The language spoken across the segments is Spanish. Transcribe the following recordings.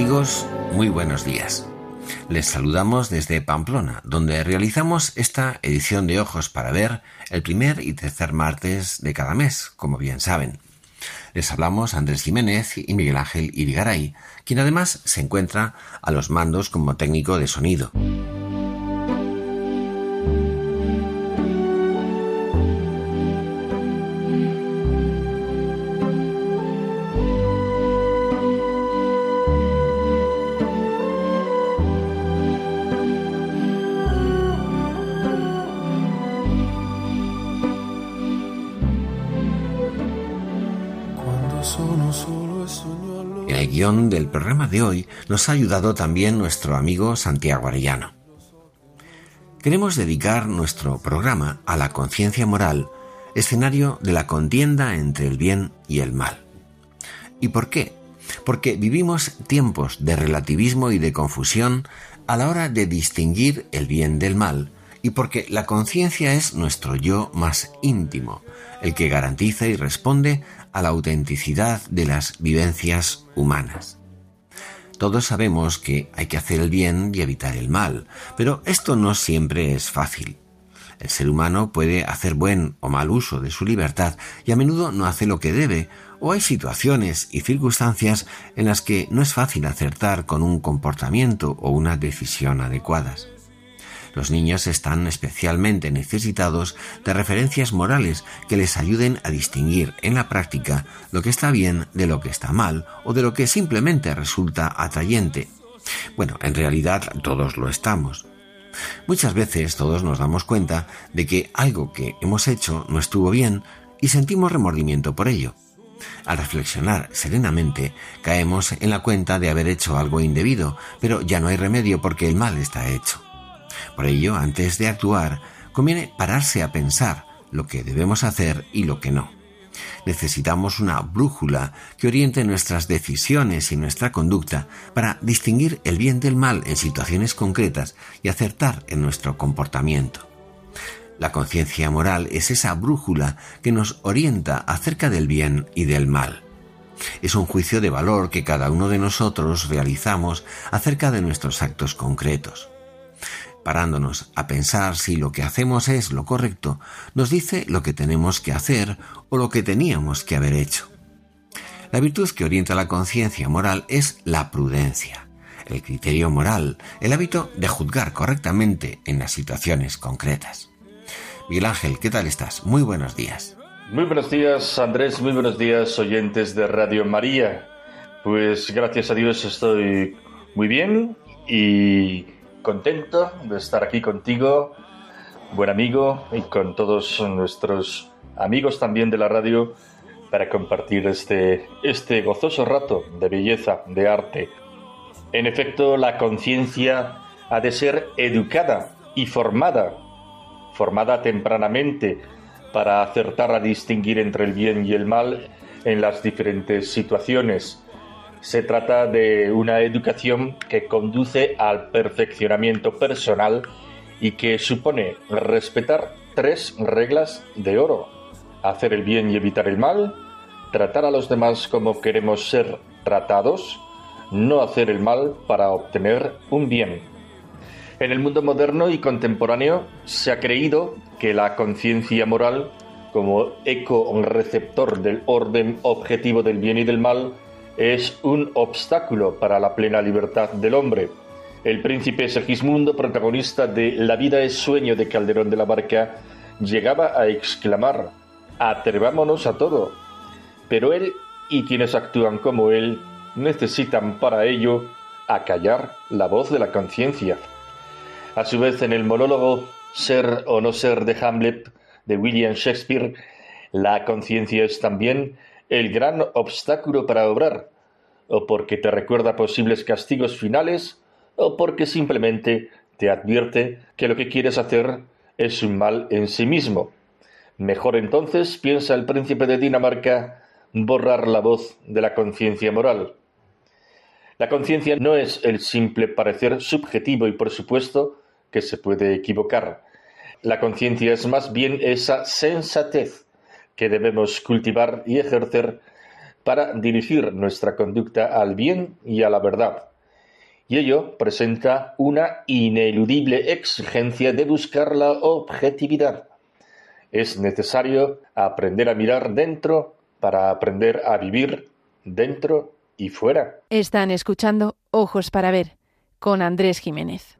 Amigos, muy buenos días. Les saludamos desde Pamplona, donde realizamos esta edición de Ojos para Ver el primer y tercer martes de cada mes, como bien saben. Les hablamos Andrés Jiménez y Miguel Ángel Irigaray, quien además se encuentra a los mandos como técnico de sonido. Programa de hoy nos ha ayudado también nuestro amigo Santiago Arellano. Queremos dedicar nuestro programa a la conciencia moral, escenario de la contienda entre el bien y el mal. ¿Y por qué? Porque vivimos tiempos de relativismo y de confusión a la hora de distinguir el bien del mal, y porque la conciencia es nuestro yo más íntimo, el que garantiza y responde a la autenticidad de las vivencias humanas. Todos sabemos que hay que hacer el bien y evitar el mal, pero esto no siempre es fácil. El ser humano puede hacer buen o mal uso de su libertad y a menudo no hace lo que debe, o hay situaciones y circunstancias en las que no es fácil acertar con un comportamiento o una decisión adecuadas. Los niños están especialmente necesitados de referencias morales que les ayuden a distinguir en la práctica lo que está bien de lo que está mal o de lo que simplemente resulta atrayente. Bueno, en realidad todos lo estamos. Muchas veces todos nos damos cuenta de que algo que hemos hecho no estuvo bien y sentimos remordimiento por ello. Al reflexionar serenamente, caemos en la cuenta de haber hecho algo indebido, pero ya no hay remedio porque el mal está hecho. Por ello, antes de actuar, conviene pararse a pensar lo que debemos hacer y lo que no. Necesitamos una brújula que oriente nuestras decisiones y nuestra conducta para distinguir el bien del mal en situaciones concretas y acertar en nuestro comportamiento. La conciencia moral es esa brújula que nos orienta acerca del bien y del mal. Es un juicio de valor que cada uno de nosotros realizamos acerca de nuestros actos concretos parándonos a pensar si lo que hacemos es lo correcto, nos dice lo que tenemos que hacer o lo que teníamos que haber hecho. La virtud que orienta la conciencia moral es la prudencia, el criterio moral, el hábito de juzgar correctamente en las situaciones concretas. Miguel Ángel, ¿qué tal estás? Muy buenos días. Muy buenos días, Andrés, muy buenos días, oyentes de Radio María. Pues gracias a Dios estoy muy bien y contento de estar aquí contigo, buen amigo, y con todos nuestros amigos también de la radio para compartir este, este gozoso rato de belleza, de arte. En efecto, la conciencia ha de ser educada y formada, formada tempranamente para acertar a distinguir entre el bien y el mal en las diferentes situaciones se trata de una educación que conduce al perfeccionamiento personal y que supone respetar tres reglas de oro. Hacer el bien y evitar el mal, tratar a los demás como queremos ser tratados, no hacer el mal para obtener un bien. En el mundo moderno y contemporáneo se ha creído que la conciencia moral, como eco receptor del orden objetivo del bien y del mal, es un obstáculo para la plena libertad del hombre. El príncipe Segismundo, protagonista de La vida es sueño de Calderón de la Barca, llegaba a exclamar, atrevámonos a todo. Pero él y quienes actúan como él necesitan para ello acallar la voz de la conciencia. A su vez, en el monólogo Ser o no ser de Hamlet de William Shakespeare, la conciencia es también el gran obstáculo para obrar, o porque te recuerda posibles castigos finales, o porque simplemente te advierte que lo que quieres hacer es un mal en sí mismo. Mejor entonces, piensa el príncipe de Dinamarca, borrar la voz de la conciencia moral. La conciencia no es el simple parecer subjetivo y por supuesto que se puede equivocar. La conciencia es más bien esa sensatez que debemos cultivar y ejercer para dirigir nuestra conducta al bien y a la verdad. Y ello presenta una ineludible exigencia de buscar la objetividad. Es necesario aprender a mirar dentro para aprender a vivir dentro y fuera. Están escuchando Ojos para Ver con Andrés Jiménez.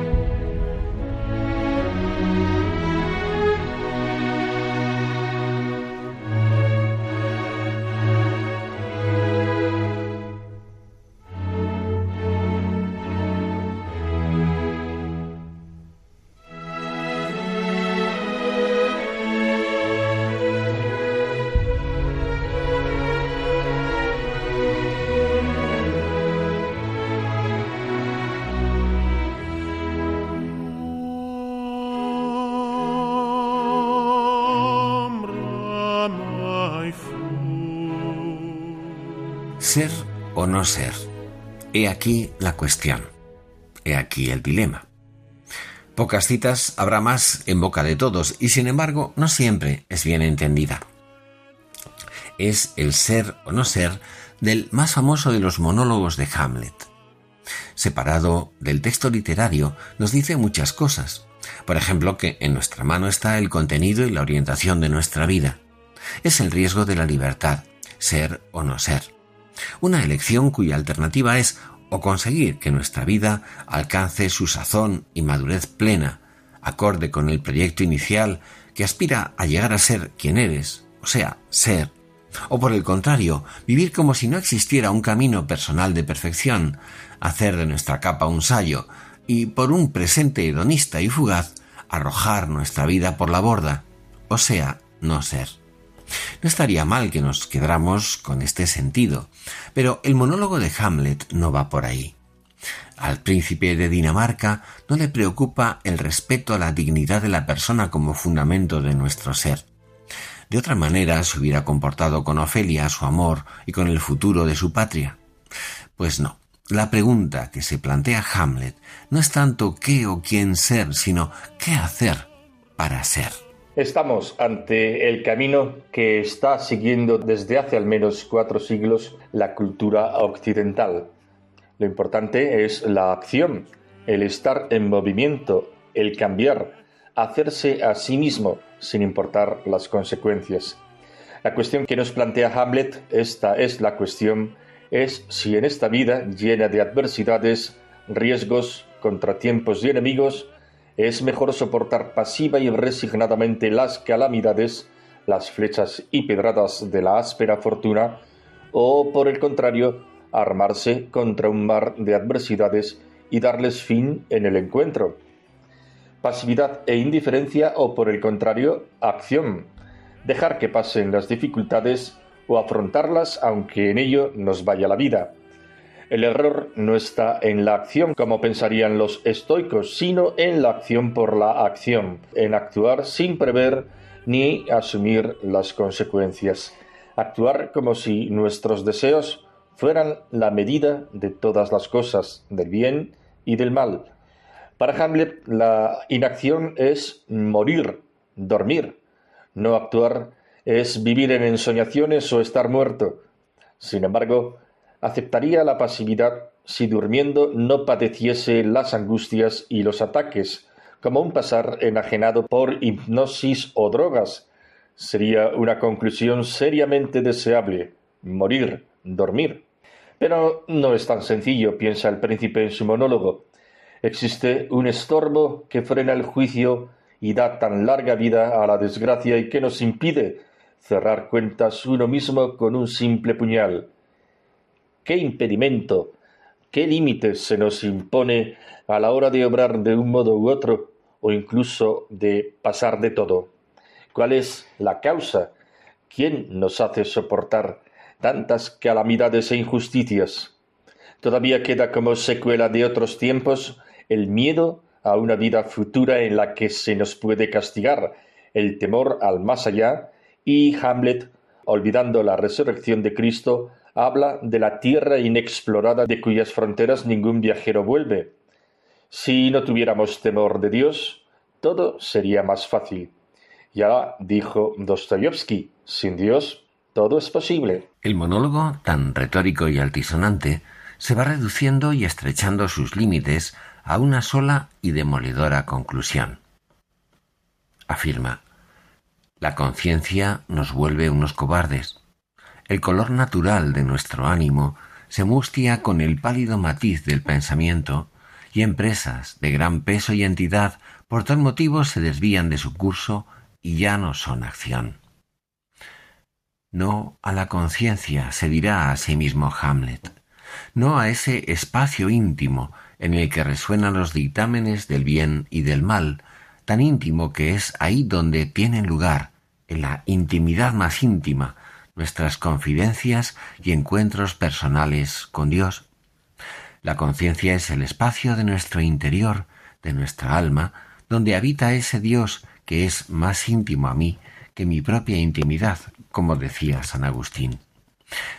Ser o no ser. He aquí la cuestión. He aquí el dilema. Pocas citas habrá más en boca de todos y sin embargo no siempre es bien entendida. Es el ser o no ser del más famoso de los monólogos de Hamlet. Separado del texto literario nos dice muchas cosas. Por ejemplo, que en nuestra mano está el contenido y la orientación de nuestra vida. Es el riesgo de la libertad, ser o no ser. Una elección cuya alternativa es o conseguir que nuestra vida alcance su sazón y madurez plena, acorde con el proyecto inicial que aspira a llegar a ser quien eres, o sea, ser, o por el contrario, vivir como si no existiera un camino personal de perfección, hacer de nuestra capa un sayo y por un presente hedonista y fugaz arrojar nuestra vida por la borda, o sea, no ser. No estaría mal que nos quedáramos con este sentido, pero el monólogo de Hamlet no va por ahí. Al príncipe de Dinamarca no le preocupa el respeto a la dignidad de la persona como fundamento de nuestro ser. De otra manera se hubiera comportado con Ofelia, su amor y con el futuro de su patria. Pues no. La pregunta que se plantea Hamlet no es tanto qué o quién ser, sino qué hacer para ser. Estamos ante el camino que está siguiendo desde hace al menos cuatro siglos la cultura occidental. Lo importante es la acción, el estar en movimiento, el cambiar, hacerse a sí mismo sin importar las consecuencias. La cuestión que nos plantea Hamlet, esta es la cuestión, es si en esta vida llena de adversidades, riesgos, contratiempos y enemigos, es mejor soportar pasiva y resignadamente las calamidades, las flechas y pedradas de la áspera fortuna, o por el contrario, armarse contra un mar de adversidades y darles fin en el encuentro. Pasividad e indiferencia o por el contrario, acción. Dejar que pasen las dificultades o afrontarlas aunque en ello nos vaya la vida. El error no está en la acción, como pensarían los estoicos, sino en la acción por la acción, en actuar sin prever ni asumir las consecuencias. Actuar como si nuestros deseos fueran la medida de todas las cosas, del bien y del mal. Para Hamlet, la inacción es morir, dormir. No actuar es vivir en ensoñaciones o estar muerto. Sin embargo, aceptaría la pasividad si durmiendo no padeciese las angustias y los ataques, como un pasar enajenado por hipnosis o drogas. Sería una conclusión seriamente deseable. Morir, dormir. Pero no es tan sencillo, piensa el príncipe en su monólogo. Existe un estorbo que frena el juicio y da tan larga vida a la desgracia y que nos impide cerrar cuentas uno mismo con un simple puñal. ¿Qué impedimento, qué límites se nos impone a la hora de obrar de un modo u otro o incluso de pasar de todo? ¿Cuál es la causa? ¿Quién nos hace soportar tantas calamidades e injusticias? Todavía queda como secuela de otros tiempos el miedo a una vida futura en la que se nos puede castigar, el temor al más allá, y Hamlet, olvidando la resurrección de Cristo, habla de la tierra inexplorada de cuyas fronteras ningún viajero vuelve. Si no tuviéramos temor de Dios, todo sería más fácil. Ya dijo Dostoyevsky, sin Dios todo es posible. El monólogo, tan retórico y altisonante, se va reduciendo y estrechando sus límites a una sola y demoledora conclusión. Afirma, la conciencia nos vuelve unos cobardes. El color natural de nuestro ánimo se mustia con el pálido matiz del pensamiento y empresas de gran peso y entidad por tal motivo se desvían de su curso y ya no son acción. No a la conciencia se dirá a sí mismo Hamlet, no a ese espacio íntimo en el que resuenan los dictámenes del bien y del mal, tan íntimo que es ahí donde tienen lugar, en la intimidad más íntima, nuestras confidencias y encuentros personales con Dios. La conciencia es el espacio de nuestro interior, de nuestra alma, donde habita ese Dios que es más íntimo a mí que mi propia intimidad, como decía San Agustín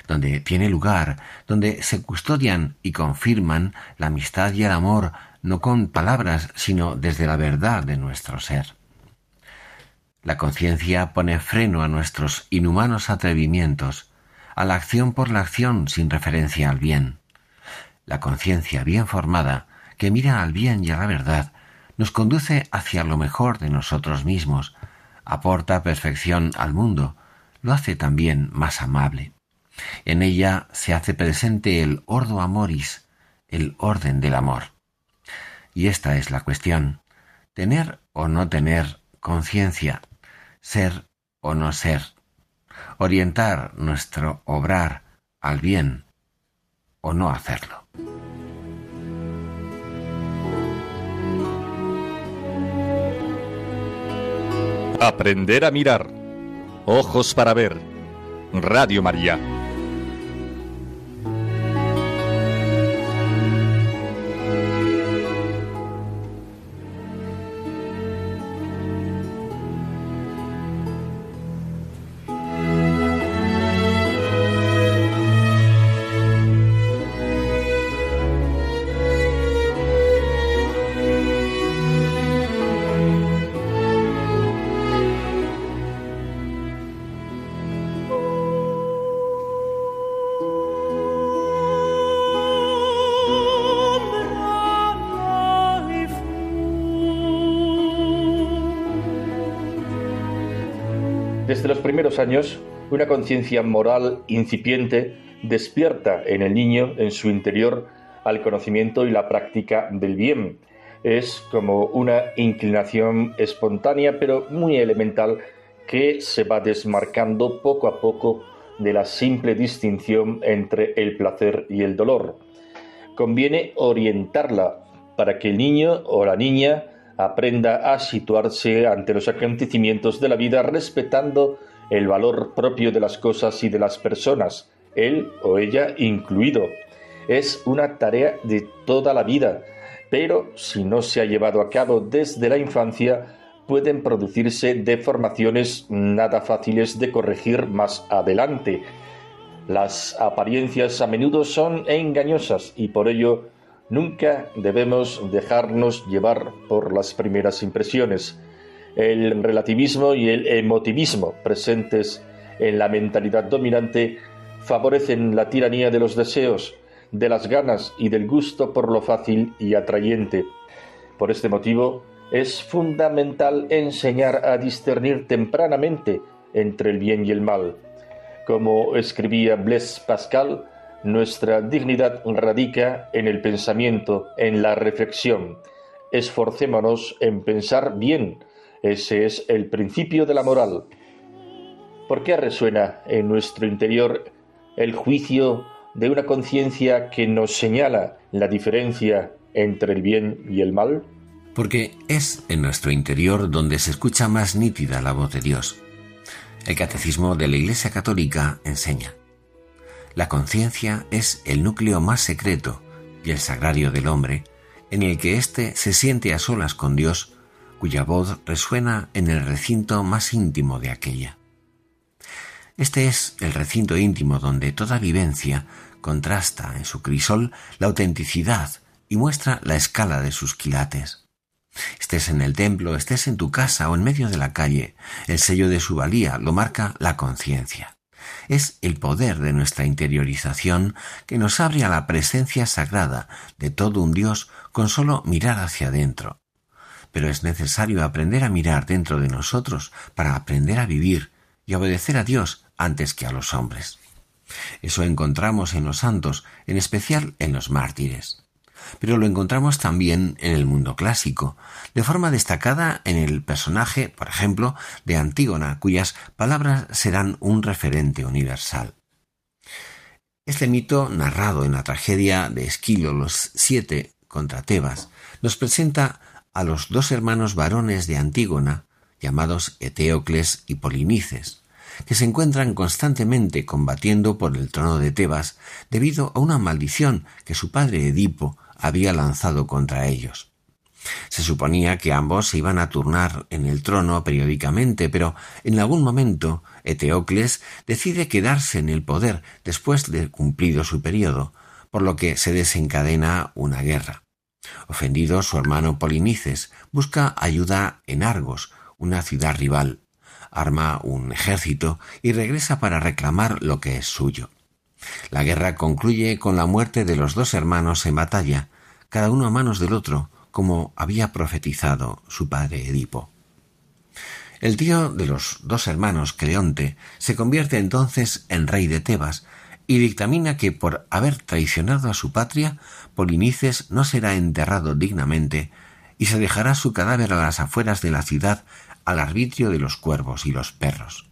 donde tiene lugar, donde se custodian y confirman la amistad y el amor, no con palabras, sino desde la verdad de nuestro ser. La conciencia pone freno a nuestros inhumanos atrevimientos, a la acción por la acción sin referencia al bien. La conciencia bien formada, que mira al bien y a la verdad, nos conduce hacia lo mejor de nosotros mismos, aporta perfección al mundo, lo hace también más amable. En ella se hace presente el ordo amoris, el orden del amor. Y esta es la cuestión. Tener o no tener conciencia, ser o no ser, orientar nuestro obrar al bien o no hacerlo. Aprender a mirar. Ojos para ver. Radio María. Desde los primeros años, una conciencia moral incipiente despierta en el niño, en su interior, al conocimiento y la práctica del bien. Es como una inclinación espontánea, pero muy elemental, que se va desmarcando poco a poco de la simple distinción entre el placer y el dolor. Conviene orientarla para que el niño o la niña aprenda a situarse ante los acontecimientos de la vida respetando el valor propio de las cosas y de las personas, él o ella incluido. Es una tarea de toda la vida, pero si no se ha llevado a cabo desde la infancia, pueden producirse deformaciones nada fáciles de corregir más adelante. Las apariencias a menudo son engañosas y por ello Nunca debemos dejarnos llevar por las primeras impresiones. El relativismo y el emotivismo presentes en la mentalidad dominante favorecen la tiranía de los deseos, de las ganas y del gusto por lo fácil y atrayente. Por este motivo, es fundamental enseñar a discernir tempranamente entre el bien y el mal. Como escribía Blaise Pascal, nuestra dignidad radica en el pensamiento, en la reflexión. Esforcémonos en pensar bien. Ese es el principio de la moral. ¿Por qué resuena en nuestro interior el juicio de una conciencia que nos señala la diferencia entre el bien y el mal? Porque es en nuestro interior donde se escucha más nítida la voz de Dios. El catecismo de la Iglesia Católica enseña. La conciencia es el núcleo más secreto y el sagrario del hombre, en el que éste se siente a solas con Dios, cuya voz resuena en el recinto más íntimo de aquella. Este es el recinto íntimo donde toda vivencia contrasta en su crisol la autenticidad y muestra la escala de sus quilates. Estés en el templo, estés en tu casa o en medio de la calle, el sello de su valía lo marca la conciencia. Es el poder de nuestra interiorización que nos abre a la presencia sagrada de todo un Dios con solo mirar hacia adentro. Pero es necesario aprender a mirar dentro de nosotros para aprender a vivir y obedecer a Dios antes que a los hombres. Eso encontramos en los santos, en especial en los mártires. Pero lo encontramos también en el mundo clásico, de forma destacada en el personaje, por ejemplo, de Antígona, cuyas palabras serán un referente universal. Este mito, narrado en la tragedia de Esquilo los siete contra Tebas, nos presenta a los dos hermanos varones de Antígona, llamados Eteocles y Polinices, que se encuentran constantemente combatiendo por el trono de Tebas debido a una maldición que su padre Edipo había lanzado contra ellos. Se suponía que ambos se iban a turnar en el trono periódicamente, pero en algún momento Eteocles decide quedarse en el poder después de cumplido su periodo, por lo que se desencadena una guerra. Ofendido, su hermano Polinices busca ayuda en Argos, una ciudad rival, arma un ejército y regresa para reclamar lo que es suyo. La guerra concluye con la muerte de los dos hermanos en batalla, cada uno a manos del otro, como había profetizado su padre Edipo. El tío de los dos hermanos, Creonte, se convierte entonces en rey de Tebas y dictamina que por haber traicionado a su patria, Polinices no será enterrado dignamente y se dejará su cadáver a las afueras de la ciudad al arbitrio de los cuervos y los perros.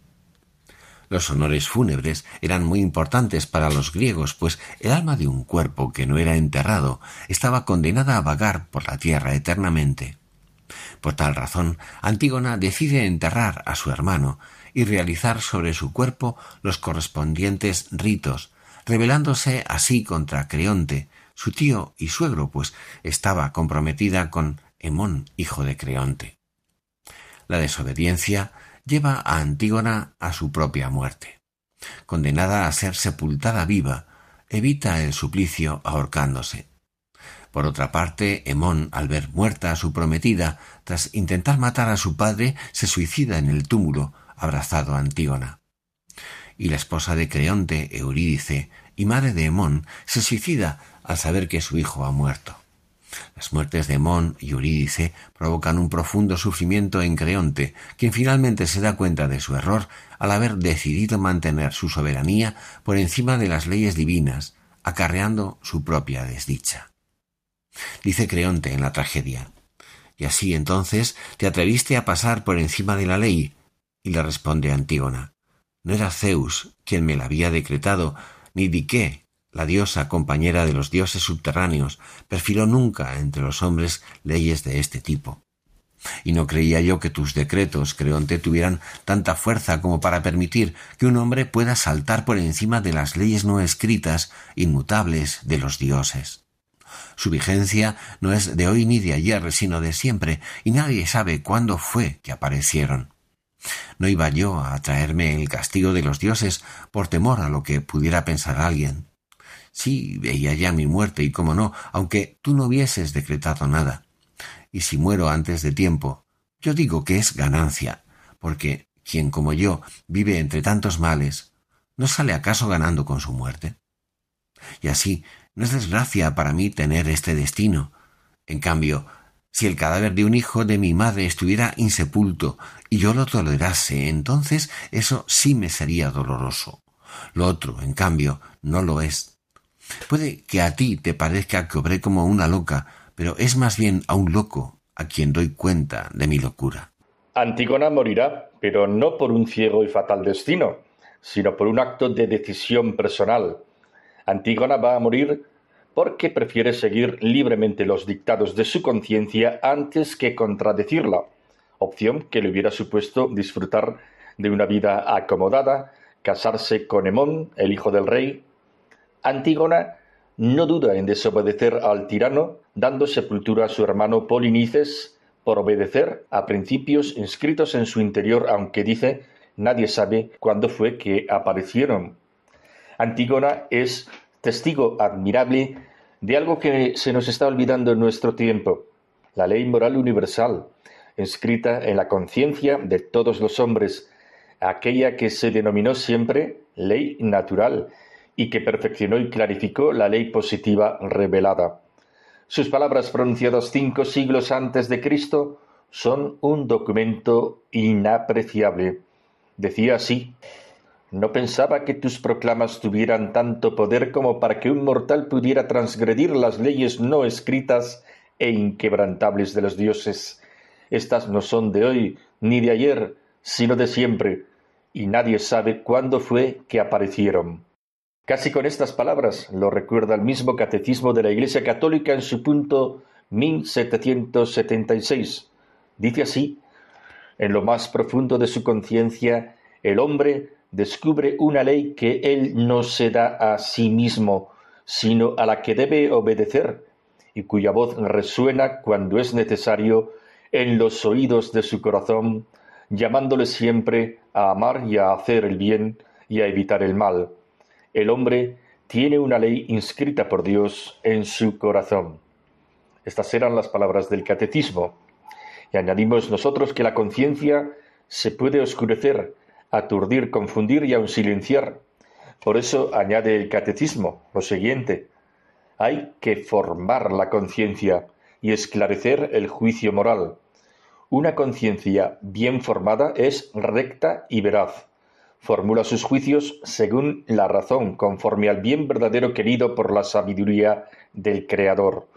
Los honores fúnebres eran muy importantes para los griegos, pues el alma de un cuerpo que no era enterrado estaba condenada a vagar por la tierra eternamente. Por tal razón, Antígona decide enterrar a su hermano y realizar sobre su cuerpo los correspondientes ritos, rebelándose así contra Creonte, su tío y suegro, pues estaba comprometida con Hemón, hijo de Creonte. La desobediencia lleva a Antígona a su propia muerte. Condenada a ser sepultada viva, evita el suplicio ahorcándose. Por otra parte, Hemón, al ver muerta a su prometida, tras intentar matar a su padre, se suicida en el túmulo, abrazado a Antígona. Y la esposa de Creonte, Eurídice, y madre de Hemón, se suicida al saber que su hijo ha muerto. Las muertes de Mon y Eurídice provocan un profundo sufrimiento en Creonte, quien finalmente se da cuenta de su error al haber decidido mantener su soberanía por encima de las leyes divinas, acarreando su propia desdicha. Dice Creonte en la tragedia, y así entonces te atreviste a pasar por encima de la ley, y le responde Antígona, no era Zeus quien me la había decretado, ni Dique, la diosa compañera de los dioses subterráneos, perfiló nunca entre los hombres leyes de este tipo. Y no creía yo que tus decretos, Creonte, tuvieran tanta fuerza como para permitir que un hombre pueda saltar por encima de las leyes no escritas, inmutables de los dioses. Su vigencia no es de hoy ni de ayer, sino de siempre, y nadie sabe cuándo fue que aparecieron. No iba yo a traerme el castigo de los dioses por temor a lo que pudiera pensar alguien. Sí, veía ya mi muerte, y cómo no, aunque tú no hubieses decretado nada. Y si muero antes de tiempo, yo digo que es ganancia, porque quien como yo vive entre tantos males, ¿no sale acaso ganando con su muerte? Y así, no es desgracia para mí tener este destino. En cambio, si el cadáver de un hijo de mi madre estuviera insepulto y yo lo tolerase, entonces eso sí me sería doloroso. Lo otro, en cambio, no lo es. Puede que a ti te parezca que obré como una loca, pero es más bien a un loco a quien doy cuenta de mi locura. Antígona morirá, pero no por un ciego y fatal destino, sino por un acto de decisión personal. Antígona va a morir porque prefiere seguir libremente los dictados de su conciencia antes que contradecirla, opción que le hubiera supuesto disfrutar de una vida acomodada, casarse con Hemón, el hijo del rey. Antígona no duda en desobedecer al tirano, dando sepultura a su hermano Polinices por obedecer a principios inscritos en su interior, aunque dice nadie sabe cuándo fue que aparecieron. Antígona es testigo admirable de algo que se nos está olvidando en nuestro tiempo, la ley moral universal, escrita en la conciencia de todos los hombres, aquella que se denominó siempre ley natural y que perfeccionó y clarificó la ley positiva revelada. Sus palabras pronunciadas cinco siglos antes de Cristo son un documento inapreciable. Decía así no pensaba que tus proclamas tuvieran tanto poder como para que un mortal pudiera transgredir las leyes no escritas e inquebrantables de los dioses. Estas no son de hoy ni de ayer, sino de siempre, y nadie sabe cuándo fue que aparecieron. Casi con estas palabras lo recuerda el mismo Catecismo de la Iglesia Católica en su punto 1776. Dice así, en lo más profundo de su conciencia, el hombre descubre una ley que él no se da a sí mismo, sino a la que debe obedecer, y cuya voz resuena cuando es necesario en los oídos de su corazón, llamándole siempre a amar y a hacer el bien y a evitar el mal. El hombre tiene una ley inscrita por Dios en su corazón. Estas eran las palabras del catecismo. Y añadimos nosotros que la conciencia se puede oscurecer aturdir, confundir y aun silenciar. Por eso añade el catecismo lo siguiente. Hay que formar la conciencia y esclarecer el juicio moral. Una conciencia bien formada es recta y veraz. Formula sus juicios según la razón, conforme al bien verdadero querido por la sabiduría del Creador.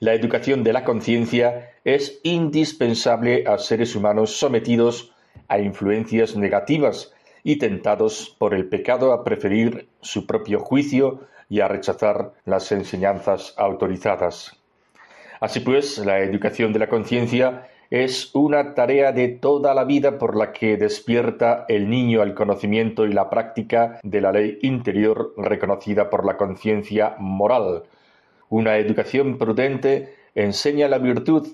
La educación de la conciencia es indispensable a seres humanos sometidos a influencias negativas y tentados por el pecado a preferir su propio juicio y a rechazar las enseñanzas autorizadas. Así pues, la educación de la conciencia es una tarea de toda la vida por la que despierta el niño al conocimiento y la práctica de la ley interior reconocida por la conciencia moral. Una educación prudente enseña la virtud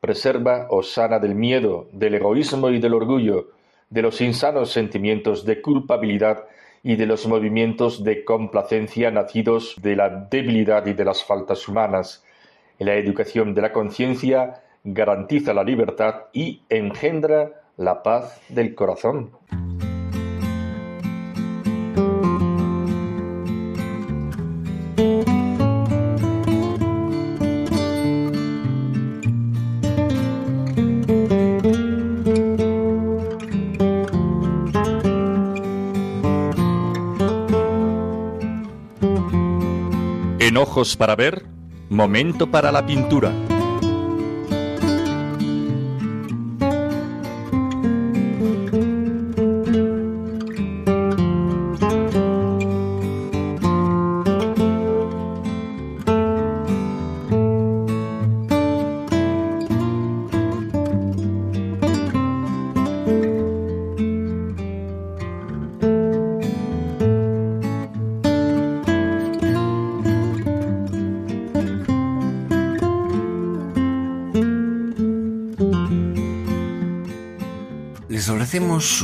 preserva o sana del miedo, del egoísmo y del orgullo, de los insanos sentimientos de culpabilidad y de los movimientos de complacencia nacidos de la debilidad y de las faltas humanas. La educación de la conciencia garantiza la libertad y engendra la paz del corazón. ojos para ver, momento para la pintura.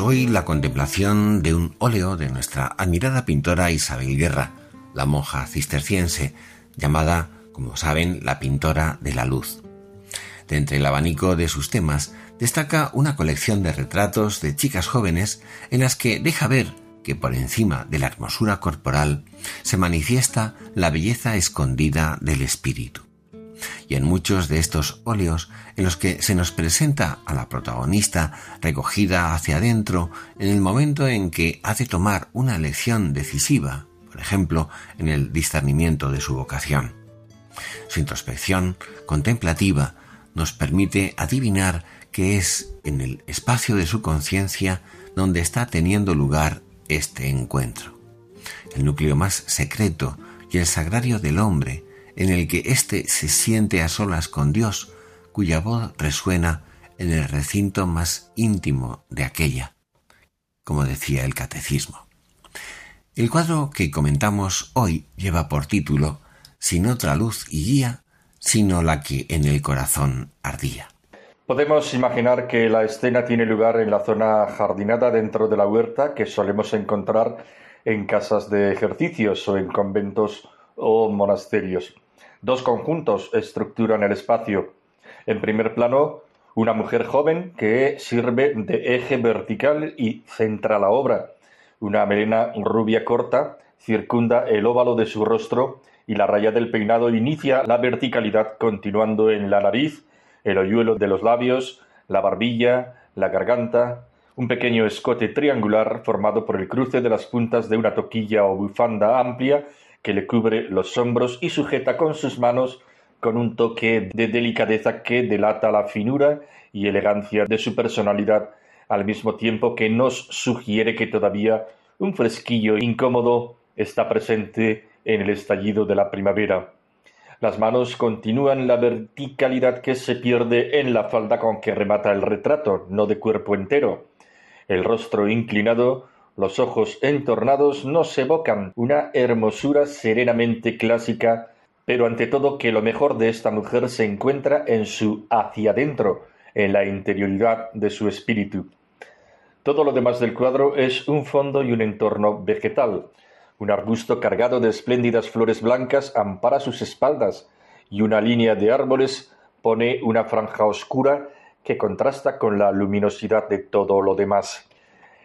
Hoy la contemplación de un óleo de nuestra admirada pintora Isabel Guerra, la monja cisterciense, llamada, como saben, la pintora de la luz. De entre el abanico de sus temas destaca una colección de retratos de chicas jóvenes en las que deja ver que por encima de la hermosura corporal se manifiesta la belleza escondida del espíritu. Y en muchos de estos óleos en los que se nos presenta a la protagonista recogida hacia adentro en el momento en que ha de tomar una elección decisiva, por ejemplo, en el discernimiento de su vocación. Su introspección contemplativa nos permite adivinar que es en el espacio de su conciencia donde está teniendo lugar este encuentro. El núcleo más secreto y el sagrario del hombre, en el que éste se siente a solas con Dios, cuya voz resuena en el recinto más íntimo de aquella, como decía el catecismo. El cuadro que comentamos hoy lleva por título Sin otra luz y guía, sino la que en el corazón ardía. Podemos imaginar que la escena tiene lugar en la zona jardinada dentro de la huerta que solemos encontrar en casas de ejercicios o en conventos o monasterios. Dos conjuntos estructuran el espacio. En primer plano, una mujer joven que sirve de eje vertical y centra la obra. Una melena rubia corta circunda el óvalo de su rostro y la raya del peinado inicia la verticalidad continuando en la nariz, el hoyuelo de los labios, la barbilla, la garganta, un pequeño escote triangular formado por el cruce de las puntas de una toquilla o bufanda amplia que le cubre los hombros y sujeta con sus manos con un toque de delicadeza que delata la finura y elegancia de su personalidad, al mismo tiempo que nos sugiere que todavía un fresquillo incómodo está presente en el estallido de la primavera. Las manos continúan la verticalidad que se pierde en la falda con que remata el retrato, no de cuerpo entero. El rostro inclinado, los ojos entornados nos evocan una hermosura serenamente clásica, pero ante todo que lo mejor de esta mujer se encuentra en su hacia adentro, en la interioridad de su espíritu. Todo lo demás del cuadro es un fondo y un entorno vegetal, un arbusto cargado de espléndidas flores blancas ampara sus espaldas y una línea de árboles pone una franja oscura que contrasta con la luminosidad de todo lo demás.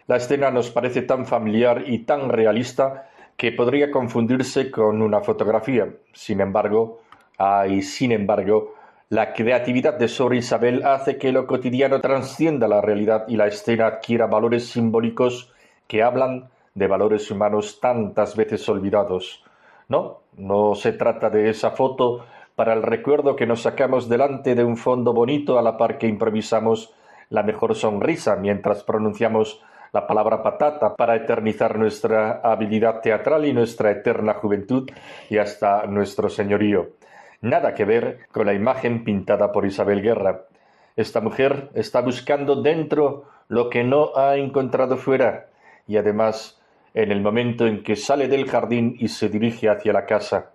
La escena nos parece tan familiar y tan realista que podría confundirse con una fotografía. Sin embargo, ay, sin embargo, la creatividad de Sor Isabel hace que lo cotidiano trascienda la realidad y la escena adquiera valores simbólicos que hablan de valores humanos tantas veces olvidados. No, no se trata de esa foto para el recuerdo que nos sacamos delante de un fondo bonito a la par que improvisamos la mejor sonrisa mientras pronunciamos la palabra patata para eternizar nuestra habilidad teatral y nuestra eterna juventud y hasta nuestro señorío. Nada que ver con la imagen pintada por Isabel Guerra. Esta mujer está buscando dentro lo que no ha encontrado fuera y además en el momento en que sale del jardín y se dirige hacia la casa.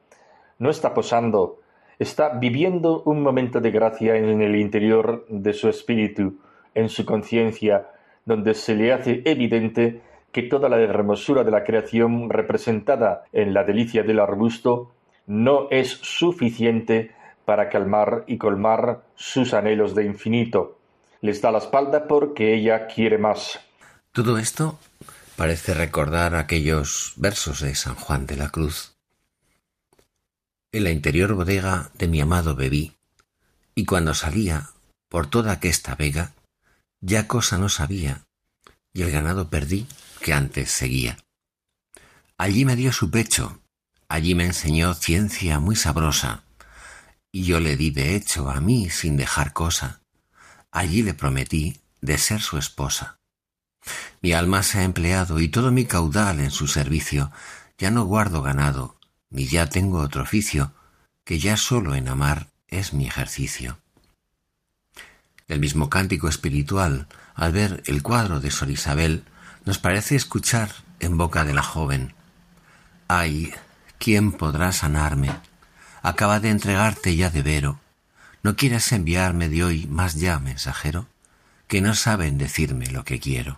No está posando, está viviendo un momento de gracia en el interior de su espíritu, en su conciencia, donde se le hace evidente que toda la hermosura de la creación representada en la delicia del arbusto no es suficiente para calmar y colmar sus anhelos de infinito. Les da la espalda porque ella quiere más. Todo esto parece recordar aquellos versos de San Juan de la Cruz. En la interior bodega de mi amado bebí, y cuando salía por toda aquesta vega, ya cosa no sabía, y el ganado perdí que antes seguía. Allí me dio su pecho, allí me enseñó ciencia muy sabrosa, y yo le di de hecho a mí sin dejar cosa, allí le prometí de ser su esposa. Mi alma se ha empleado y todo mi caudal en su servicio. Ya no guardo ganado, ni ya tengo otro oficio, que ya solo en amar es mi ejercicio. El mismo cántico espiritual, al ver el cuadro de Sor Isabel, nos parece escuchar en boca de la joven. Ay, ¿quién podrá sanarme? Acaba de entregarte ya de vero. ¿No quieres enviarme de hoy más ya mensajero? Que no saben decirme lo que quiero.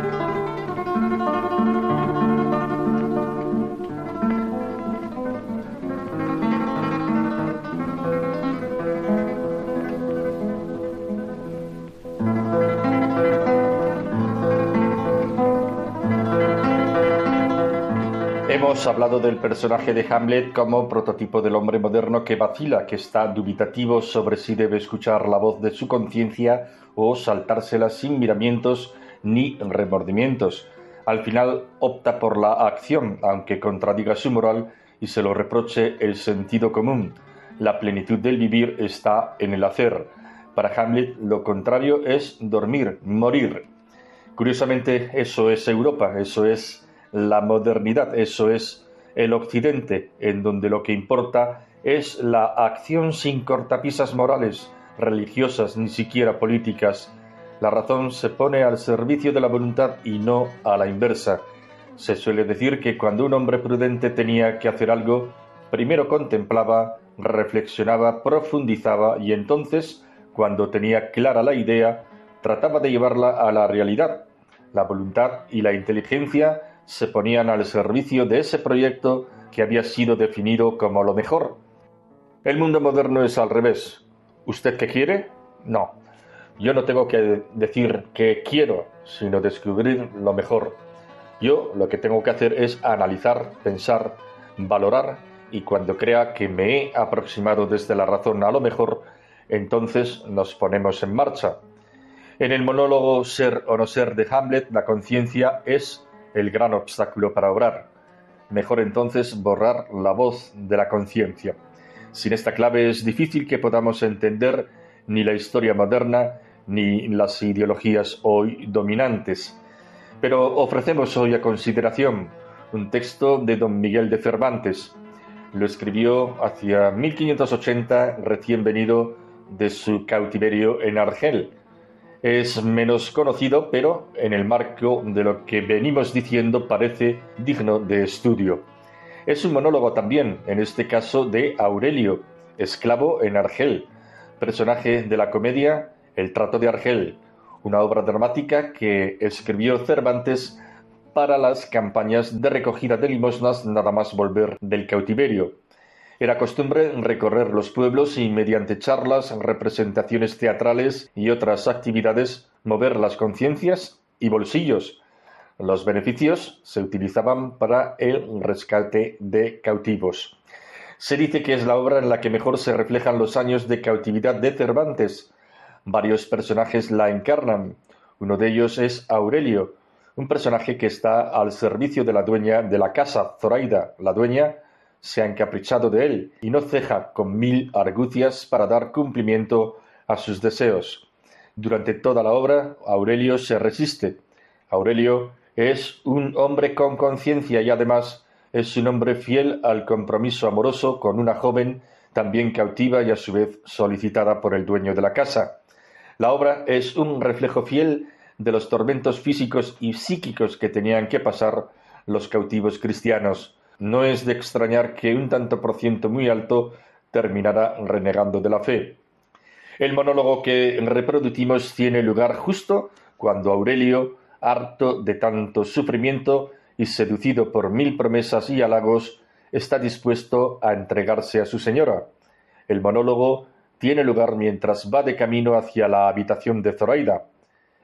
Hemos hablado del personaje de Hamlet como prototipo del hombre moderno que vacila, que está dubitativo sobre si debe escuchar la voz de su conciencia o saltársela sin miramientos ni remordimientos. Al final opta por la acción, aunque contradiga su moral y se lo reproche el sentido común. La plenitud del vivir está en el hacer. Para Hamlet lo contrario es dormir, morir. Curiosamente eso es Europa, eso es la modernidad, eso es el occidente, en donde lo que importa es la acción sin cortapisas morales, religiosas, ni siquiera políticas. La razón se pone al servicio de la voluntad y no a la inversa. Se suele decir que cuando un hombre prudente tenía que hacer algo, primero contemplaba, reflexionaba, profundizaba y entonces, cuando tenía clara la idea, trataba de llevarla a la realidad. La voluntad y la inteligencia se ponían al servicio de ese proyecto que había sido definido como lo mejor. El mundo moderno es al revés. ¿Usted qué quiere? No. Yo no tengo que decir qué quiero, sino descubrir lo mejor. Yo lo que tengo que hacer es analizar, pensar, valorar y cuando crea que me he aproximado desde la razón a lo mejor, entonces nos ponemos en marcha. En el monólogo Ser o no ser de Hamlet, la conciencia es el gran obstáculo para obrar. Mejor entonces borrar la voz de la conciencia. Sin esta clave es difícil que podamos entender ni la historia moderna ni las ideologías hoy dominantes. Pero ofrecemos hoy a consideración un texto de don Miguel de Cervantes. Lo escribió hacia 1580, recién venido de su cautiverio en Argel es menos conocido, pero en el marco de lo que venimos diciendo parece digno de estudio. Es un monólogo también, en este caso de Aurelio, esclavo en Argel, personaje de la comedia El trato de Argel, una obra dramática que escribió Cervantes para las campañas de recogida de limosnas nada más volver del cautiverio. Era costumbre recorrer los pueblos y mediante charlas, representaciones teatrales y otras actividades mover las conciencias y bolsillos. Los beneficios se utilizaban para el rescate de cautivos. Se dice que es la obra en la que mejor se reflejan los años de cautividad de Cervantes. Varios personajes la encarnan. Uno de ellos es Aurelio, un personaje que está al servicio de la dueña de la casa, Zoraida, la dueña se ha encaprichado de él y no ceja con mil argucias para dar cumplimiento a sus deseos. Durante toda la obra, Aurelio se resiste. Aurelio es un hombre con conciencia y además es un hombre fiel al compromiso amoroso con una joven también cautiva y a su vez solicitada por el dueño de la casa. La obra es un reflejo fiel de los tormentos físicos y psíquicos que tenían que pasar los cautivos cristianos, no es de extrañar que un tanto por ciento muy alto terminara renegando de la fe. El monólogo que reproducimos tiene lugar justo cuando Aurelio, harto de tanto sufrimiento y seducido por mil promesas y halagos, está dispuesto a entregarse a su señora. El monólogo tiene lugar mientras va de camino hacia la habitación de Zoraida.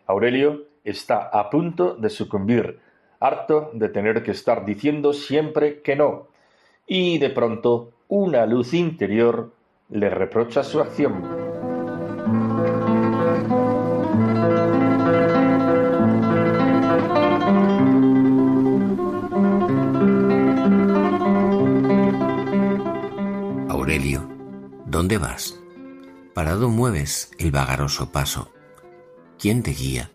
Aurelio está a punto de sucumbir, harto de tener que estar diciendo siempre que no, y de pronto una luz interior le reprocha su acción. Aurelio, ¿dónde vas? Parado mueves el vagaroso paso. ¿Quién te guía?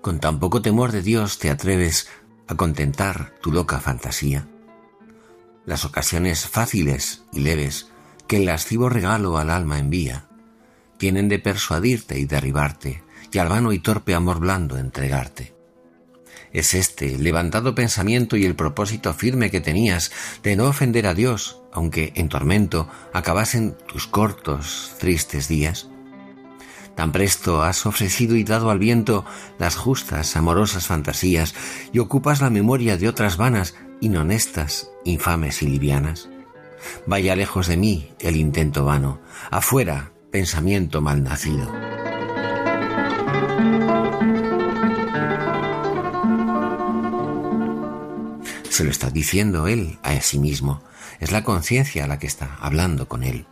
Con tan poco temor de Dios te atreves a contentar tu loca fantasía. Las ocasiones fáciles y leves que el lascivo regalo al alma envía, tienen de persuadirte y derribarte, y al vano y torpe amor blando entregarte. Es este levantado pensamiento y el propósito firme que tenías de no ofender a Dios, aunque en tormento acabasen tus cortos, tristes días. Tan presto has ofrecido y dado al viento las justas, amorosas fantasías y ocupas la memoria de otras vanas, inhonestas, infames y livianas. Vaya lejos de mí el intento vano, afuera pensamiento malnacido. Se lo está diciendo él a sí mismo. Es la conciencia la que está hablando con él.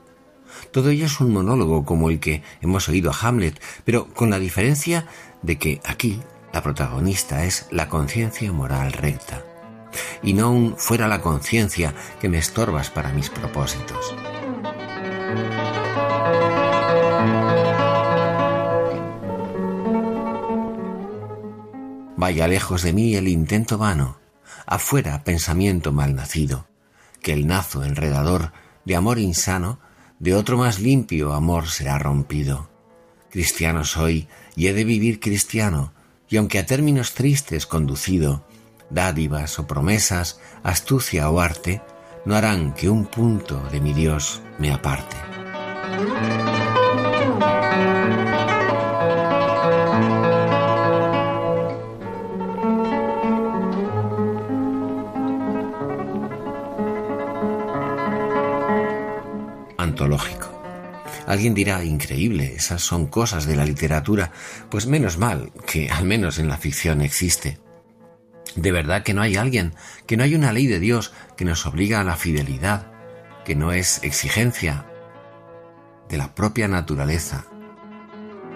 Todo ello es un monólogo como el que hemos oído a Hamlet, pero con la diferencia de que aquí la protagonista es la conciencia moral recta, y no un fuera la conciencia que me estorbas para mis propósitos. Vaya lejos de mí el intento vano, afuera pensamiento malnacido, que el nazo enredador de amor insano de otro más limpio amor será rompido. Cristiano soy y he de vivir cristiano, y aunque a términos tristes conducido, dádivas o promesas, astucia o arte, no harán que un punto de mi Dios me aparte. Alguien dirá, increíble, esas son cosas de la literatura. Pues menos mal que al menos en la ficción existe. De verdad que no hay alguien, que no hay una ley de Dios que nos obliga a la fidelidad, que no es exigencia de la propia naturaleza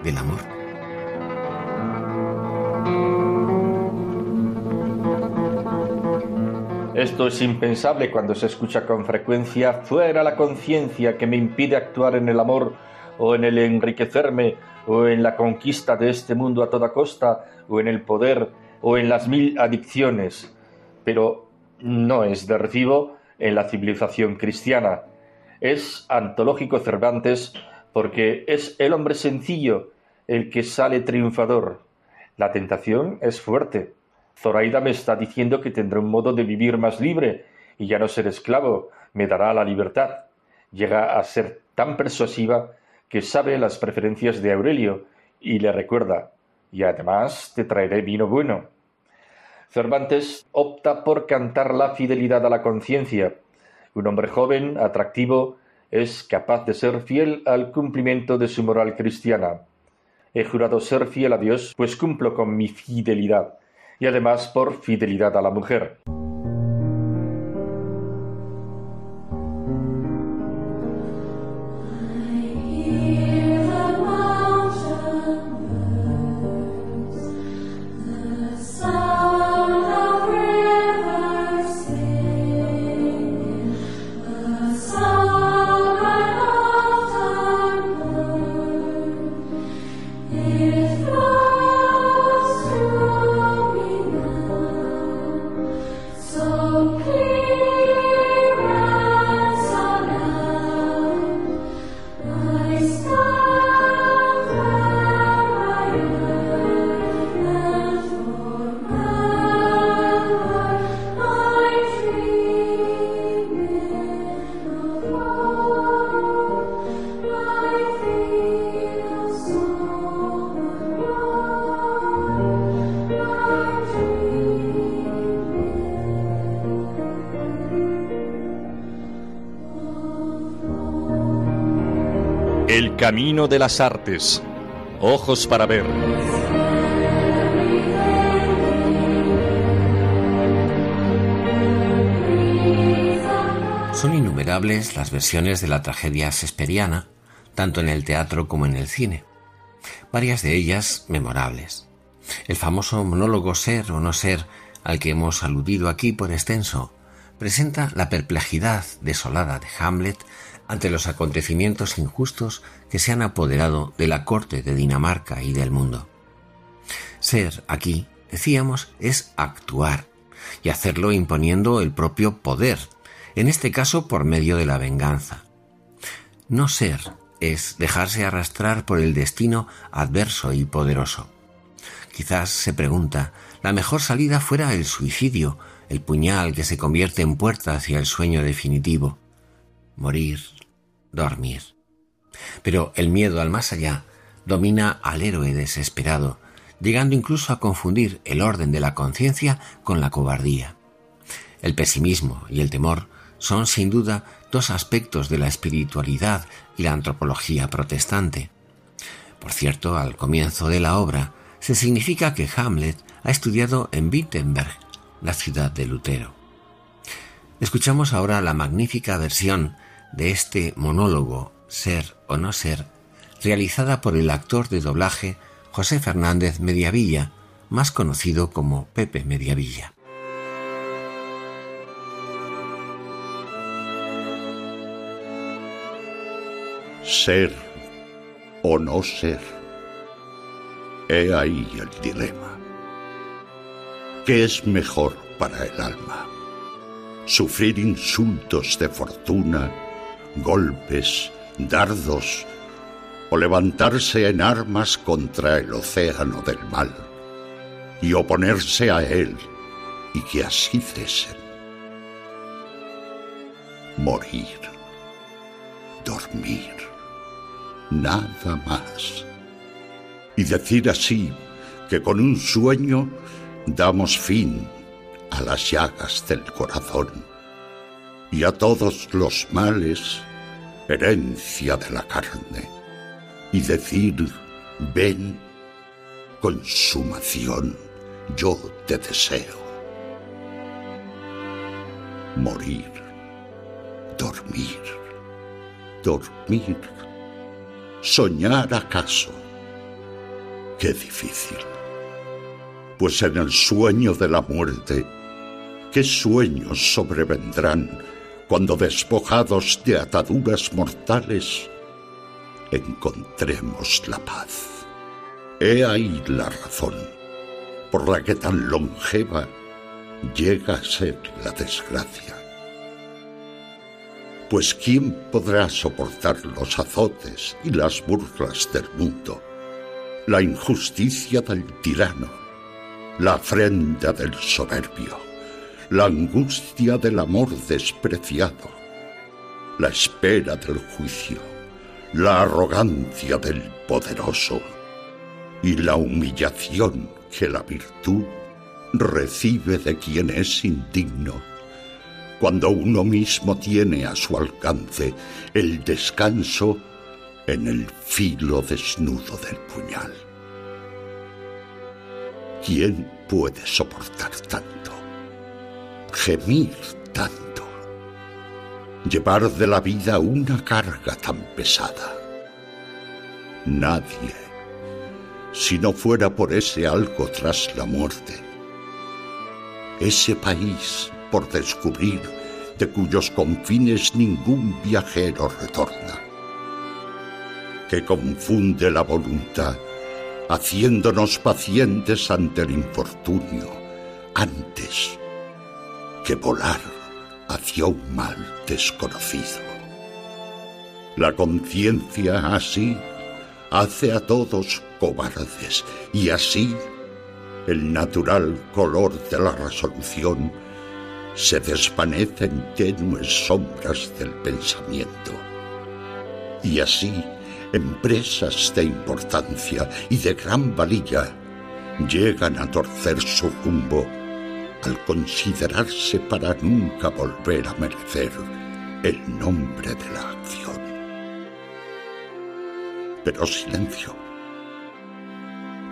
del amor. Esto es impensable cuando se escucha con frecuencia fuera la conciencia que me impide actuar en el amor o en el enriquecerme o en la conquista de este mundo a toda costa o en el poder o en las mil adicciones. Pero no es de recibo en la civilización cristiana. Es antológico Cervantes porque es el hombre sencillo el que sale triunfador. La tentación es fuerte Zoraida me está diciendo que tendré un modo de vivir más libre y ya no ser esclavo, me dará la libertad. Llega a ser tan persuasiva que sabe las preferencias de Aurelio y le recuerda, y además te traeré vino bueno. Cervantes opta por cantar la fidelidad a la conciencia. Un hombre joven, atractivo, es capaz de ser fiel al cumplimiento de su moral cristiana. He jurado ser fiel a Dios, pues cumplo con mi fidelidad y además por fidelidad a la mujer. Camino de las Artes. Ojos para ver. Son innumerables las versiones de la tragedia sesperiana, tanto en el teatro como en el cine. Varias de ellas memorables. El famoso monólogo Ser o no ser, al que hemos aludido aquí por extenso, presenta la perplejidad desolada de Hamlet ante los acontecimientos injustos que se han apoderado de la corte de Dinamarca y del mundo. Ser aquí, decíamos, es actuar, y hacerlo imponiendo el propio poder, en este caso por medio de la venganza. No ser es dejarse arrastrar por el destino adverso y poderoso. Quizás se pregunta, la mejor salida fuera el suicidio, el puñal que se convierte en puerta hacia el sueño definitivo. Morir, dormir. Pero el miedo al más allá domina al héroe desesperado, llegando incluso a confundir el orden de la conciencia con la cobardía. El pesimismo y el temor son sin duda dos aspectos de la espiritualidad y la antropología protestante. Por cierto, al comienzo de la obra se significa que Hamlet ha estudiado en Wittenberg, la ciudad de Lutero. Escuchamos ahora la magnífica versión de este monólogo Ser o no ser, realizada por el actor de doblaje José Fernández Mediavilla, más conocido como Pepe Mediavilla. Ser o no ser. He ahí el dilema. ¿Qué es mejor para el alma? Sufrir insultos de fortuna, golpes, dardos, o levantarse en armas contra el océano del mal y oponerse a él y que así cesen. Morir, dormir, nada más. Y decir así que con un sueño damos fin a las llagas del corazón y a todos los males, herencia de la carne, y decir, ven, consumación, yo te deseo. Morir, dormir, dormir, soñar acaso. Qué difícil. Pues en el sueño de la muerte, ¿Qué sueños sobrevendrán cuando despojados de ataduras mortales encontremos la paz? He ahí la razón por la que tan longeva llega a ser la desgracia. Pues ¿quién podrá soportar los azotes y las burlas del mundo, la injusticia del tirano, la afrenta del soberbio? La angustia del amor despreciado, la espera del juicio, la arrogancia del poderoso y la humillación que la virtud recibe de quien es indigno, cuando uno mismo tiene a su alcance el descanso en el filo desnudo del puñal. ¿Quién puede soportar tanto? Gemir tanto, llevar de la vida una carga tan pesada. Nadie, si no fuera por ese algo tras la muerte, ese país por descubrir de cuyos confines ningún viajero retorna, que confunde la voluntad, haciéndonos pacientes ante el infortunio, antes que volar hacia un mal desconocido. La conciencia así hace a todos cobardes y así el natural color de la resolución se desvanece en tenues sombras del pensamiento. Y así, empresas de importancia y de gran valía llegan a torcer su rumbo al considerarse para nunca volver a merecer el nombre de la acción. Pero silencio.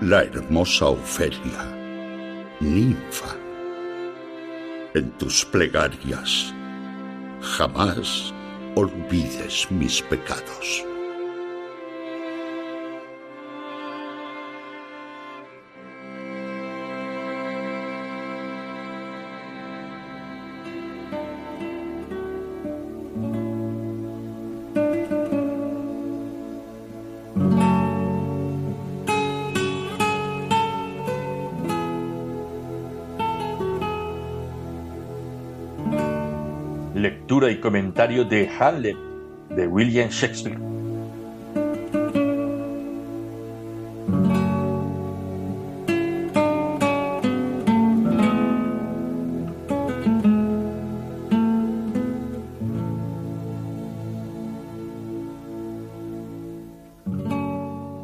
La hermosa Ofelia, ninfa, en tus plegarias jamás olvides mis pecados. Y comentario de Hamlet de William Shakespeare.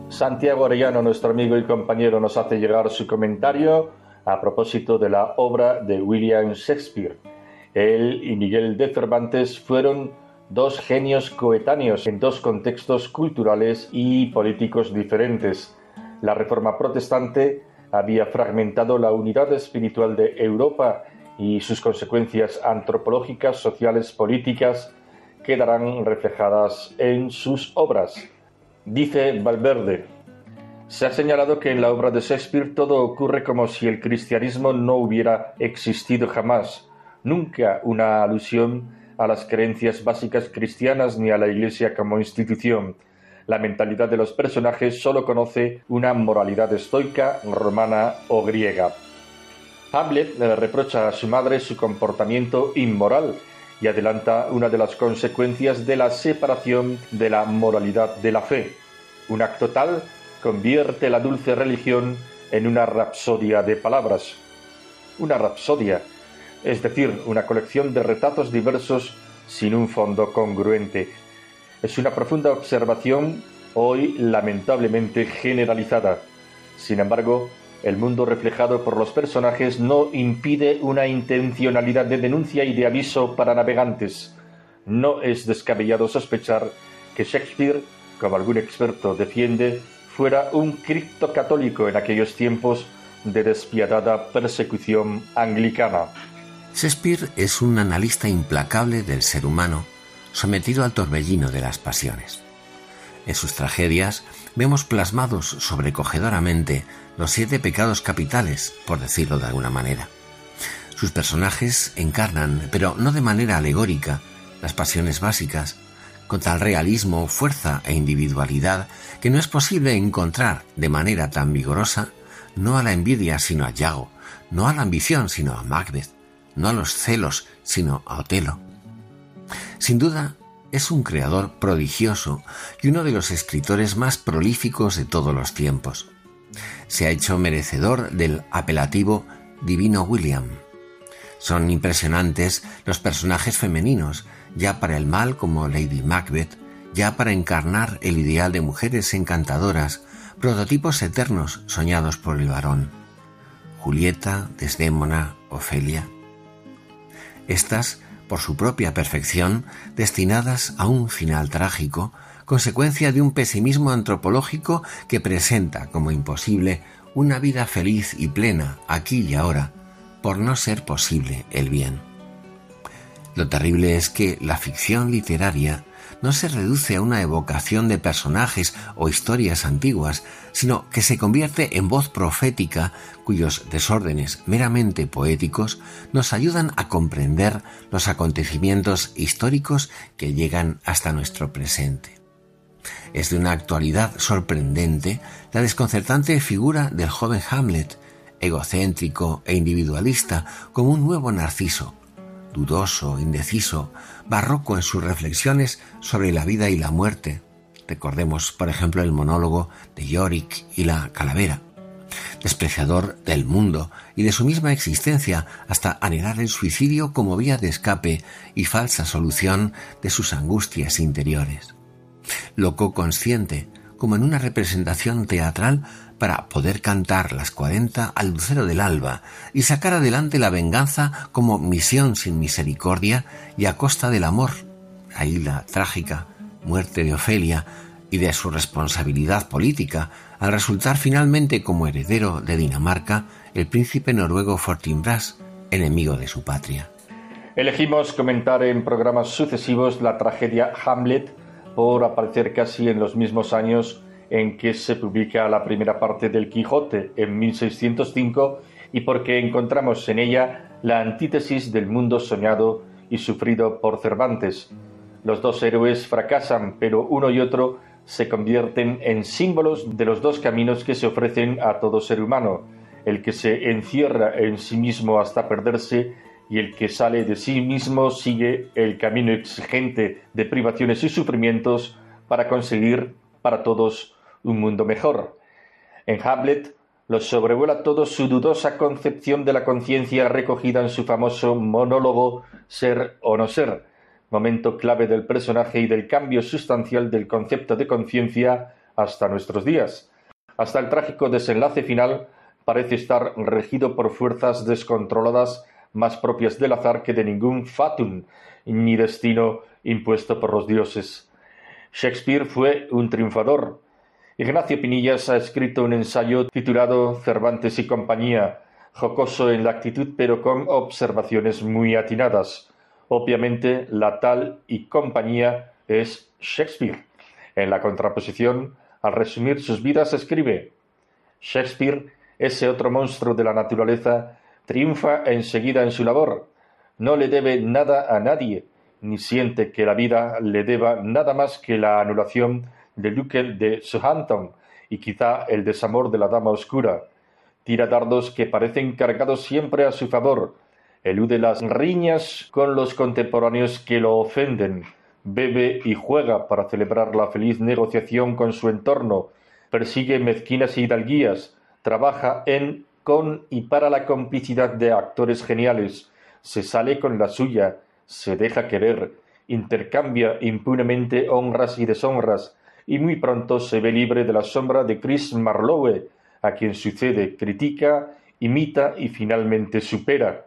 Santiago Arellano, nuestro amigo y compañero, nos hace llegar su comentario a propósito de la obra de William Shakespeare. Él y Miguel de Cervantes fueron dos genios coetáneos en dos contextos culturales y políticos diferentes. La Reforma Protestante había fragmentado la unidad espiritual de Europa y sus consecuencias antropológicas, sociales, políticas quedarán reflejadas en sus obras. Dice Valverde, se ha señalado que en la obra de Shakespeare todo ocurre como si el cristianismo no hubiera existido jamás, nunca una alusión a las creencias básicas cristianas ni a la Iglesia como institución. La mentalidad de los personajes solo conoce una moralidad estoica, romana o griega. Hamlet le reprocha a su madre su comportamiento inmoral y adelanta una de las consecuencias de la separación de la moralidad de la fe. Un acto tal convierte la dulce religión en una rapsodia de palabras. Una rapsodia, es decir, una colección de retazos diversos sin un fondo congruente. Es una profunda observación hoy lamentablemente generalizada. Sin embargo, el mundo reflejado por los personajes no impide una intencionalidad de denuncia y de aviso para navegantes. No es descabellado sospechar que Shakespeare, como algún experto defiende, fuera un cripto católico en aquellos tiempos de despiadada persecución anglicana. Shakespeare es un analista implacable del ser humano, sometido al torbellino de las pasiones. En sus tragedias vemos plasmados sobrecogedoramente los siete pecados capitales, por decirlo de alguna manera. Sus personajes encarnan, pero no de manera alegórica, las pasiones básicas, con tal realismo, fuerza e individualidad que no es posible encontrar de manera tan vigorosa no a la envidia sino a Yago, no a la ambición sino a Macbeth, no a los celos sino a Otelo. Sin duda, es un creador prodigioso y uno de los escritores más prolíficos de todos los tiempos. Se ha hecho merecedor del apelativo Divino William. Son impresionantes los personajes femeninos, ya para el mal como Lady Macbeth, ya para encarnar el ideal de mujeres encantadoras, prototipos eternos soñados por el varón. Julieta, Desdémona, Ofelia. Estas por su propia perfección, destinadas a un final trágico, consecuencia de un pesimismo antropológico que presenta como imposible una vida feliz y plena aquí y ahora, por no ser posible el bien. Lo terrible es que la ficción literaria no se reduce a una evocación de personajes o historias antiguas, sino que se convierte en voz profética cuyos desórdenes meramente poéticos nos ayudan a comprender los acontecimientos históricos que llegan hasta nuestro presente. Es de una actualidad sorprendente la desconcertante figura del joven Hamlet, egocéntrico e individualista como un nuevo Narciso, dudoso, indeciso, barroco en sus reflexiones sobre la vida y la muerte. Recordemos, por ejemplo, el monólogo de Yorick y la calavera. Despreciador del mundo y de su misma existencia hasta anhelar el suicidio como vía de escape y falsa solución de sus angustias interiores. Loco consciente, como en una representación teatral para poder cantar las cuarenta al lucero del alba y sacar adelante la venganza como misión sin misericordia y a costa del amor, ahí la trágica muerte de Ofelia y de su responsabilidad política al resultar finalmente como heredero de Dinamarca el príncipe noruego Fortinbras, enemigo de su patria. Elegimos comentar en programas sucesivos la tragedia Hamlet por aparecer casi en los mismos años en que se publica la primera parte del Quijote en 1605 y porque encontramos en ella la antítesis del mundo soñado y sufrido por Cervantes. Los dos héroes fracasan, pero uno y otro se convierten en símbolos de los dos caminos que se ofrecen a todo ser humano, el que se encierra en sí mismo hasta perderse y el que sale de sí mismo sigue el camino exigente de privaciones y sufrimientos para conseguir para todos un mundo mejor. En Hamlet lo sobrevuela todo su dudosa concepción de la conciencia recogida en su famoso monólogo Ser o no ser, momento clave del personaje y del cambio sustancial del concepto de conciencia hasta nuestros días. Hasta el trágico desenlace final parece estar regido por fuerzas descontroladas más propias del azar que de ningún fatum ni destino impuesto por los dioses. Shakespeare fue un triunfador. Ignacio Pinillas ha escrito un ensayo titulado Cervantes y compañía, jocoso en la actitud pero con observaciones muy atinadas. Obviamente la tal y compañía es Shakespeare. En la contraposición, al resumir sus vidas escribe Shakespeare, ese otro monstruo de la naturaleza, triunfa enseguida en su labor. No le debe nada a nadie, ni siente que la vida le deba nada más que la anulación del duque de Southampton y quizá el desamor de la dama oscura. Tira dardos que parecen cargados siempre a su favor, elude las riñas con los contemporáneos que lo ofenden, bebe y juega para celebrar la feliz negociación con su entorno, persigue mezquinas hidalguías, trabaja en, con y para la complicidad de actores geniales, se sale con la suya, se deja querer, intercambia impunemente honras y deshonras, y muy pronto se ve libre de la sombra de Chris Marlowe, a quien sucede, critica, imita y finalmente supera.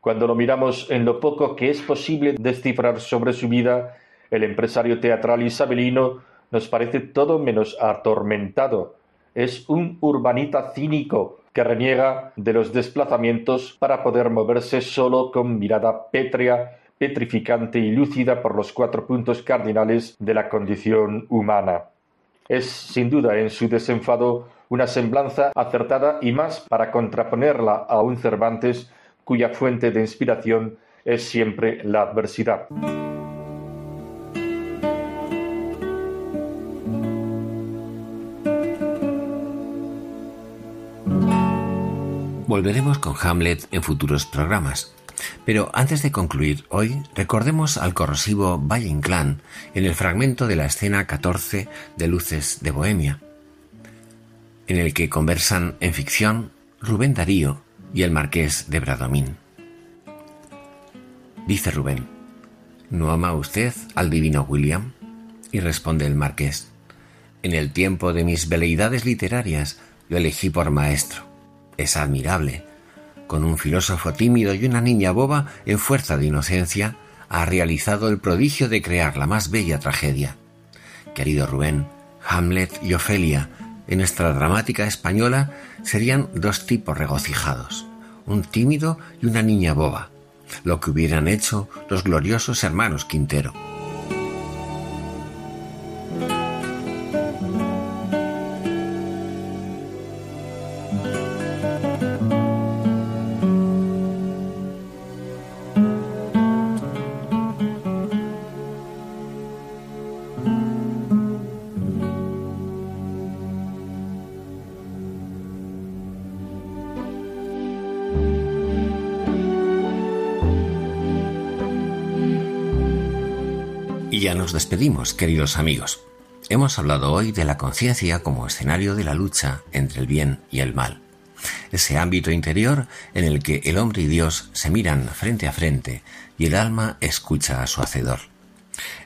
Cuando lo miramos en lo poco que es posible descifrar sobre su vida, el empresario teatral isabelino nos parece todo menos atormentado. Es un urbanita cínico que reniega de los desplazamientos para poder moverse solo con mirada pétrea, petrificante y lúcida por los cuatro puntos cardinales de la condición humana. Es, sin duda, en su desenfado una semblanza acertada y más para contraponerla a un Cervantes cuya fuente de inspiración es siempre la adversidad. Volveremos con Hamlet en futuros programas. Pero antes de concluir hoy, recordemos al corrosivo Valle Inclán en el fragmento de la escena 14 de Luces de Bohemia, en el que conversan en ficción Rubén Darío y el marqués de Bradomín. Dice Rubén, ¿no ama usted al divino William? Y responde el marqués, en el tiempo de mis veleidades literarias lo elegí por maestro. Es admirable. Con un filósofo tímido y una niña boba en fuerza de inocencia, ha realizado el prodigio de crear la más bella tragedia. Querido Rubén, Hamlet y Ofelia en nuestra dramática española serían dos tipos regocijados, un tímido y una niña boba, lo que hubieran hecho los gloriosos hermanos Quintero. Despedimos, queridos amigos. Hemos hablado hoy de la conciencia como escenario de la lucha entre el bien y el mal. Ese ámbito interior en el que el hombre y Dios se miran frente a frente y el alma escucha a su hacedor.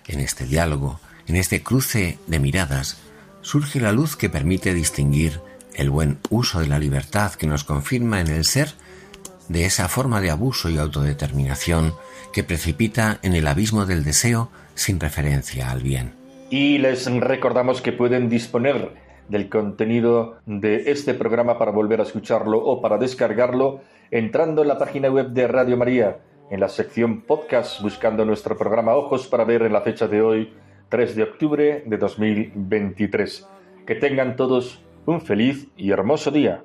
En este diálogo, en este cruce de miradas, surge la luz que permite distinguir el buen uso de la libertad que nos confirma en el ser de esa forma de abuso y autodeterminación que precipita en el abismo del deseo sin referencia al bien. Y les recordamos que pueden disponer del contenido de este programa para volver a escucharlo o para descargarlo entrando en la página web de Radio María, en la sección podcast, buscando nuestro programa Ojos para ver en la fecha de hoy, 3 de octubre de 2023. Que tengan todos un feliz y hermoso día.